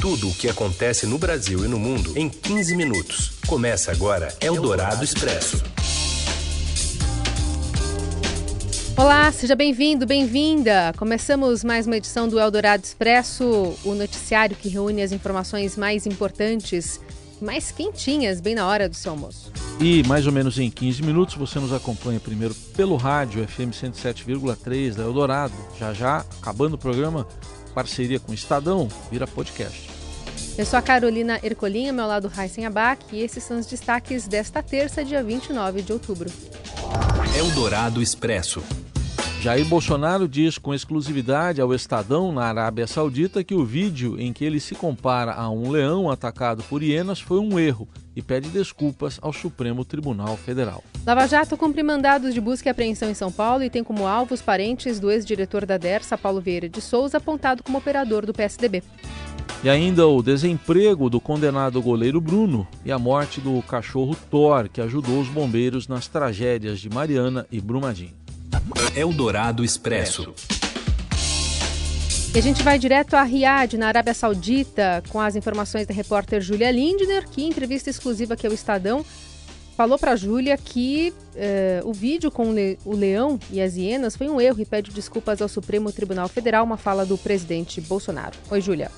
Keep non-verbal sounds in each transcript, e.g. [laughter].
Tudo o que acontece no Brasil e no mundo em 15 minutos. Começa agora Eldorado Expresso. Olá, seja bem-vindo, bem-vinda. Começamos mais uma edição do Eldorado Expresso, o noticiário que reúne as informações mais importantes, mais quentinhas, bem na hora do seu almoço. E mais ou menos em 15 minutos você nos acompanha primeiro pelo rádio FM 107,3 da Eldorado. Já já, acabando o programa, parceria com o Estadão, vira podcast. Eu sou a Carolina Ercolim, ao meu lado Raíssen Abac, e esses são os destaques desta terça, dia 29 de outubro. Eldorado Expresso. Jair Bolsonaro diz com exclusividade ao Estadão, na Arábia Saudita, que o vídeo em que ele se compara a um leão atacado por hienas foi um erro e pede desculpas ao Supremo Tribunal Federal. Lava Jato cumpre mandados de busca e apreensão em São Paulo e tem como alvo os parentes do ex-diretor da DERSA, Paulo Vieira de Souza, apontado como operador do PSDB. E ainda o desemprego do condenado goleiro Bruno e a morte do cachorro Thor, que ajudou os bombeiros nas tragédias de Mariana e Brumadinho. Eldorado Expresso. E a gente vai direto a Riad, na Arábia Saudita, com as informações da repórter Júlia Lindner, que em entrevista exclusiva aqui ao Estadão falou para a Júlia que uh, o vídeo com o leão e as hienas foi um erro e pede desculpas ao Supremo Tribunal Federal, uma fala do presidente Bolsonaro. Oi, Júlia.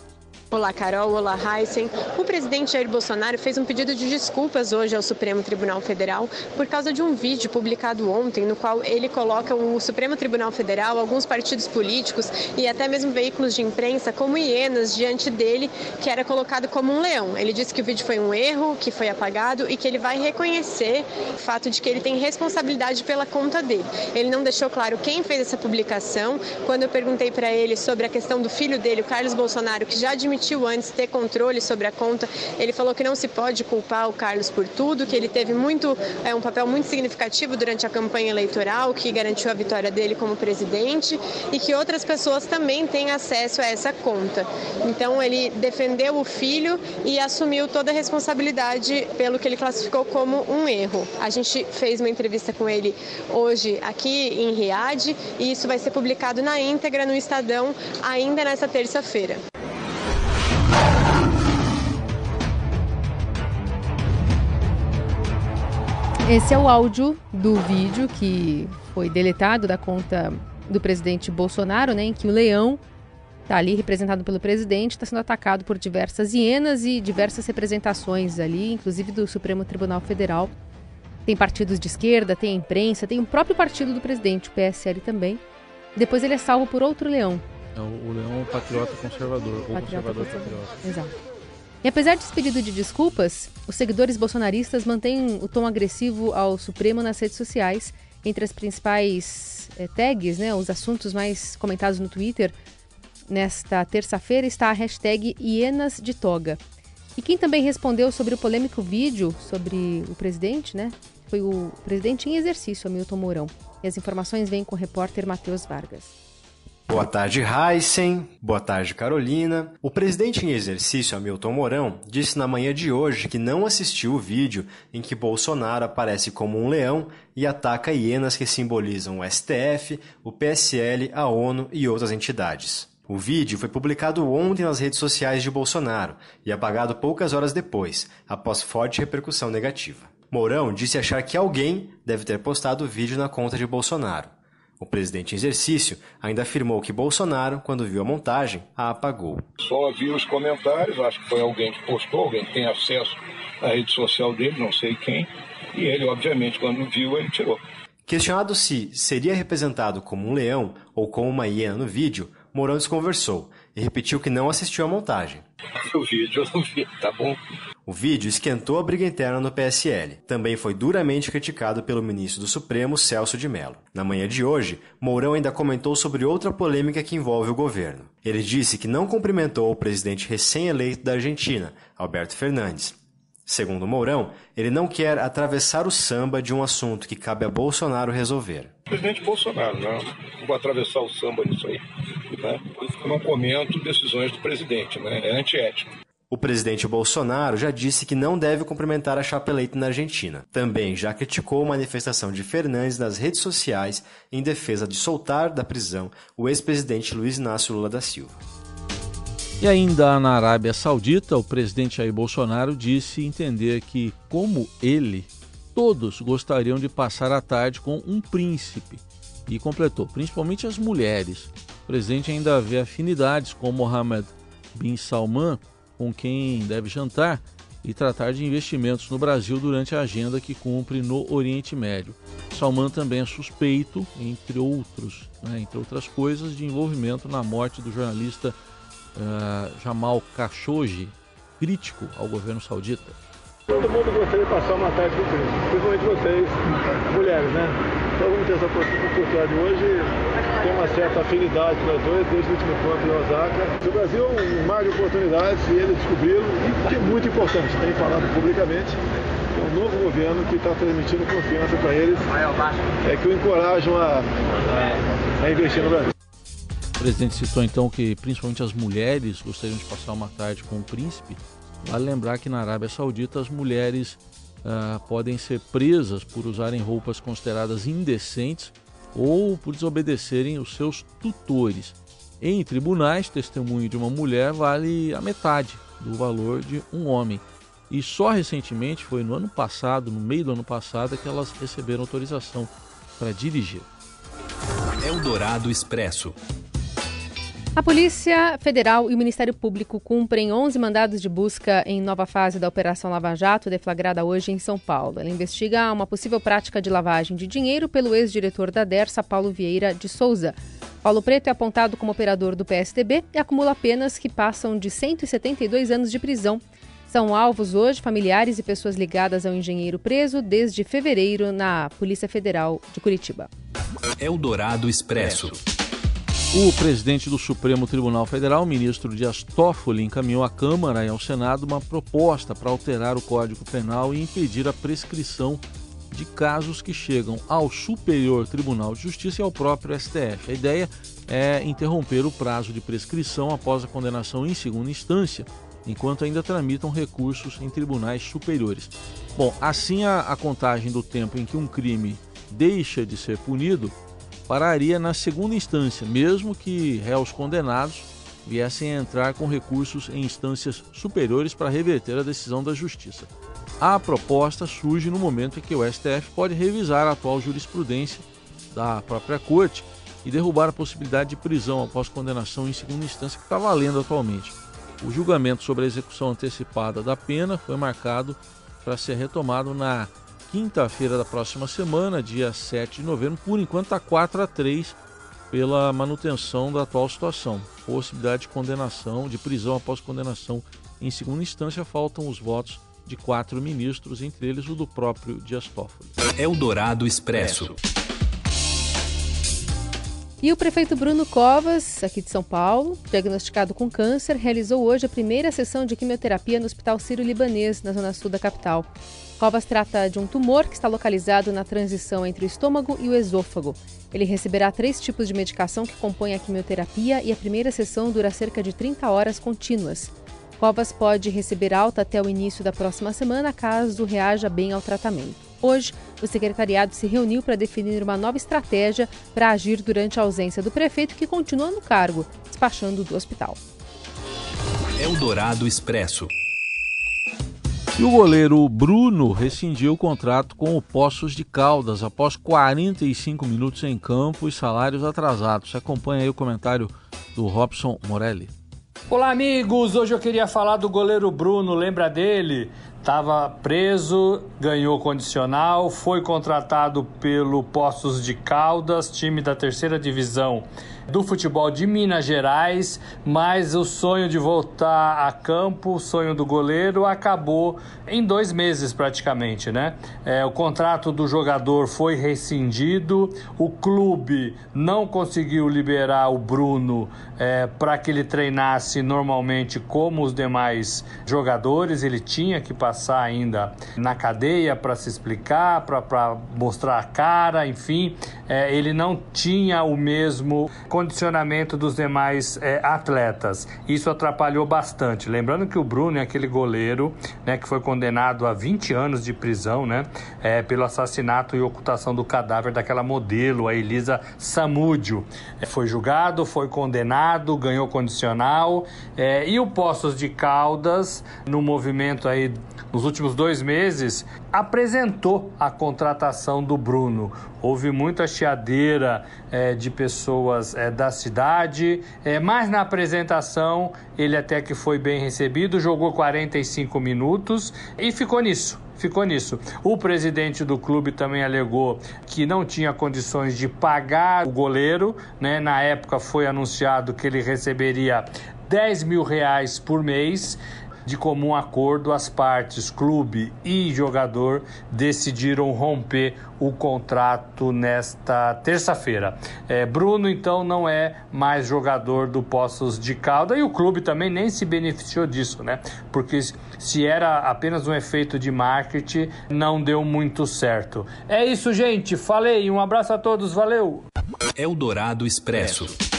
Olá, Carol. Olá, Heisen. O presidente Jair Bolsonaro fez um pedido de desculpas hoje ao Supremo Tribunal Federal por causa de um vídeo publicado ontem, no qual ele coloca o Supremo Tribunal Federal, alguns partidos políticos e até mesmo veículos de imprensa como hienas diante dele, que era colocado como um leão. Ele disse que o vídeo foi um erro, que foi apagado e que ele vai reconhecer o fato de que ele tem responsabilidade pela conta dele. Ele não deixou claro quem fez essa publicação. Quando eu perguntei para ele sobre a questão do filho dele, o Carlos Bolsonaro, que já admitiu admitiu antes ter controle sobre a conta. Ele falou que não se pode culpar o Carlos por tudo, que ele teve muito é, um papel muito significativo durante a campanha eleitoral, que garantiu a vitória dele como presidente e que outras pessoas também têm acesso a essa conta. Então ele defendeu o filho e assumiu toda a responsabilidade pelo que ele classificou como um erro. A gente fez uma entrevista com ele hoje aqui em Riad e isso vai ser publicado na íntegra no Estadão ainda nessa terça-feira. Esse é o áudio do vídeo que foi deletado da conta do presidente Bolsonaro, né, em que o leão está ali representado pelo presidente, está sendo atacado por diversas hienas e diversas representações ali, inclusive do Supremo Tribunal Federal. Tem partidos de esquerda, tem a imprensa, tem o próprio partido do presidente, o PSL também. Depois ele é salvo por outro leão. É o, leão patriota conservador, ou Patriota conservador conservador. patriota. Exato. E apesar desse pedido de desculpas, os seguidores bolsonaristas mantêm o tom agressivo ao Supremo nas redes sociais. Entre as principais eh, tags, né, os assuntos mais comentados no Twitter, nesta terça-feira está a hashtag Hienas de Toga. E quem também respondeu sobre o polêmico vídeo sobre o presidente, né, foi o presidente em exercício, Hamilton Mourão. E as informações vêm com o repórter Matheus Vargas. Boa tarde, Heisen. Boa tarde, Carolina. O presidente em exercício, Hamilton Mourão, disse na manhã de hoje que não assistiu o vídeo em que Bolsonaro aparece como um leão e ataca hienas que simbolizam o STF, o PSL, a ONU e outras entidades. O vídeo foi publicado ontem nas redes sociais de Bolsonaro e apagado poucas horas depois, após forte repercussão negativa. Mourão disse achar que alguém deve ter postado o vídeo na conta de Bolsonaro. O presidente em exercício ainda afirmou que Bolsonaro, quando viu a montagem, a apagou. Só vi os comentários, acho que foi alguém que postou, alguém que tem acesso à rede social dele, não sei quem, e ele, obviamente, quando viu, ele tirou. Questionado se seria representado como um leão ou como uma hiena no vídeo, Mourão desconversou e repetiu que não assistiu à montagem. [laughs] O vídeo eu não vi, tá bom? O vídeo esquentou a briga interna no PSL. Também foi duramente criticado pelo ministro do Supremo, Celso de Mello. Na manhã de hoje, Mourão ainda comentou sobre outra polêmica que envolve o governo. Ele disse que não cumprimentou o presidente recém-eleito da Argentina, Alberto Fernandes. Segundo Mourão, ele não quer atravessar o samba de um assunto que cabe a Bolsonaro resolver. Presidente Bolsonaro, não, não vou atravessar o samba nisso aí. Né? Eu não comento decisões do presidente, né? é antiético. O presidente Bolsonaro já disse que não deve cumprimentar a chapa eleita na Argentina. Também já criticou a manifestação de Fernandes nas redes sociais em defesa de soltar da prisão o ex-presidente Luiz Inácio Lula da Silva. E ainda na Arábia Saudita, o presidente Jair Bolsonaro disse entender que, como ele, todos gostariam de passar a tarde com um príncipe. E completou, principalmente as mulheres. O presidente ainda vê afinidades com Mohammed bin Salman, com quem deve jantar e tratar de investimentos no Brasil durante a agenda que cumpre no Oriente Médio. Salman também é suspeito, entre outros, né, entre outras coisas, de envolvimento na morte do jornalista uh, Jamal Khashoggi, crítico ao governo saudita. Todo mundo gostaria de passar uma tarde com Cristo, principalmente vocês, mulheres, né? Então vamos ter essa oportunidade hoje, tem uma certa afinidade nós dois, desde o último encontro em Osaka. O Brasil é um mar de oportunidades e ele descobriu, e que é muito importante, tem falado publicamente, é um novo governo que está transmitindo confiança para eles, é que o encorajam a, a, a investir no Brasil. O presidente citou então que principalmente as mulheres gostariam de passar uma tarde com o príncipe. Vale lembrar que na Arábia Saudita as mulheres uh, podem ser presas por usarem roupas consideradas indecentes ou por desobedecerem os seus tutores. Em tribunais, testemunho de uma mulher vale a metade do valor de um homem. E só recentemente, foi no ano passado, no meio do ano passado, que elas receberam autorização para dirigir. Eldorado Expresso. A Polícia Federal e o Ministério Público cumprem 11 mandados de busca em nova fase da Operação Lava Jato, deflagrada hoje em São Paulo. Ela investiga uma possível prática de lavagem de dinheiro pelo ex-diretor da DERSA, Paulo Vieira de Souza. Paulo Preto é apontado como operador do PSDB e acumula penas que passam de 172 anos de prisão. São alvos hoje familiares e pessoas ligadas ao engenheiro preso desde fevereiro na Polícia Federal de Curitiba. Eldorado Expresso. O presidente do Supremo Tribunal Federal, ministro Dias Toffoli, encaminhou à Câmara e ao Senado uma proposta para alterar o Código Penal e impedir a prescrição de casos que chegam ao Superior Tribunal de Justiça e ao próprio STF. A ideia é interromper o prazo de prescrição após a condenação em segunda instância, enquanto ainda tramitam recursos em tribunais superiores. Bom, assim a, a contagem do tempo em que um crime deixa de ser punido pararia na segunda instância, mesmo que réus condenados viessem a entrar com recursos em instâncias superiores para reverter a decisão da Justiça. A proposta surge no momento em que o STF pode revisar a atual jurisprudência da própria Corte e derrubar a possibilidade de prisão após condenação em segunda instância que está valendo atualmente. O julgamento sobre a execução antecipada da pena foi marcado para ser retomado na quinta-feira da próxima semana, dia 7 de novembro. Por enquanto está 4 a 3 pela manutenção da atual situação. Possibilidade de condenação, de prisão após condenação em segunda instância. Faltam os votos de quatro ministros, entre eles o do próprio Dias Toffoli. Eldorado Expresso. E o prefeito Bruno Covas, aqui de São Paulo, diagnosticado com câncer, realizou hoje a primeira sessão de quimioterapia no Hospital Sírio-Libanês, na zona sul da capital. Covas trata de um tumor que está localizado na transição entre o estômago e o esôfago. Ele receberá três tipos de medicação que compõem a quimioterapia e a primeira sessão dura cerca de 30 horas contínuas. Covas pode receber alta até o início da próxima semana caso reaja bem ao tratamento. Hoje, o secretariado se reuniu para definir uma nova estratégia para agir durante a ausência do prefeito, que continua no cargo, despachando do hospital. Eldorado Expresso. E o goleiro Bruno rescindiu o contrato com o Poços de Caldas após 45 minutos em campo e salários atrasados. Acompanha aí o comentário do Robson Morelli. Olá, amigos! Hoje eu queria falar do goleiro Bruno, lembra dele? Estava preso, ganhou condicional, foi contratado pelo Poços de Caldas, time da terceira divisão do futebol de Minas Gerais, mas o sonho de voltar a campo, o sonho do goleiro, acabou em dois meses praticamente, né? É, o contrato do jogador foi rescindido, o clube não conseguiu liberar o Bruno é, para que ele treinasse normalmente como os demais jogadores, ele tinha que passar ainda na cadeia para se explicar, para mostrar a cara, enfim, é, ele não tinha o mesmo condicionamento dos demais é, atletas. Isso atrapalhou bastante. Lembrando que o Bruno é aquele goleiro né, que foi condenado a 20 anos de prisão né, é, pelo assassinato e ocultação do cadáver daquela modelo, a Elisa Samúdio. É, foi julgado, foi condenado, ganhou condicional. É, e o Poços de Caldas, no movimento aí nos últimos dois meses, apresentou a contratação do Bruno. Houve muita chiadeira é, de pessoas é, da cidade, é, mas na apresentação ele até que foi bem recebido, jogou 45 minutos e ficou nisso ficou nisso. O presidente do clube também alegou que não tinha condições de pagar o goleiro, né? Na época foi anunciado que ele receberia 10 mil reais por mês de comum acordo, as partes, clube e jogador, decidiram romper o contrato nesta terça-feira. É, Bruno, então, não é mais jogador do Poços de Calda e o clube também nem se beneficiou disso, né? Porque se era apenas um efeito de marketing, não deu muito certo. É isso, gente. Falei. Um abraço a todos. Valeu. Eldorado Expresso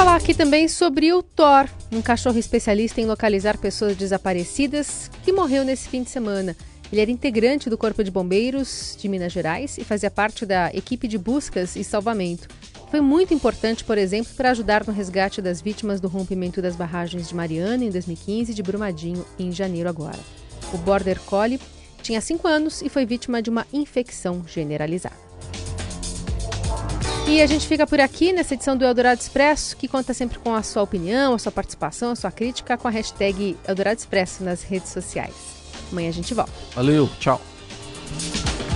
falar aqui também sobre o Thor, um cachorro especialista em localizar pessoas desaparecidas que morreu nesse fim de semana. Ele era integrante do Corpo de Bombeiros de Minas Gerais e fazia parte da equipe de buscas e salvamento. Foi muito importante, por exemplo, para ajudar no resgate das vítimas do rompimento das barragens de Mariana em 2015 e de Brumadinho em janeiro agora. O Border Collie tinha 5 anos e foi vítima de uma infecção generalizada. E a gente fica por aqui nessa edição do Eldorado Expresso, que conta sempre com a sua opinião, a sua participação, a sua crítica com a hashtag Eldorado Expresso nas redes sociais. Amanhã a gente volta. Valeu, tchau.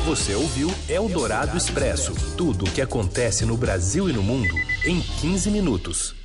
Você ouviu Eldorado Expresso tudo o que acontece no Brasil e no mundo em 15 minutos.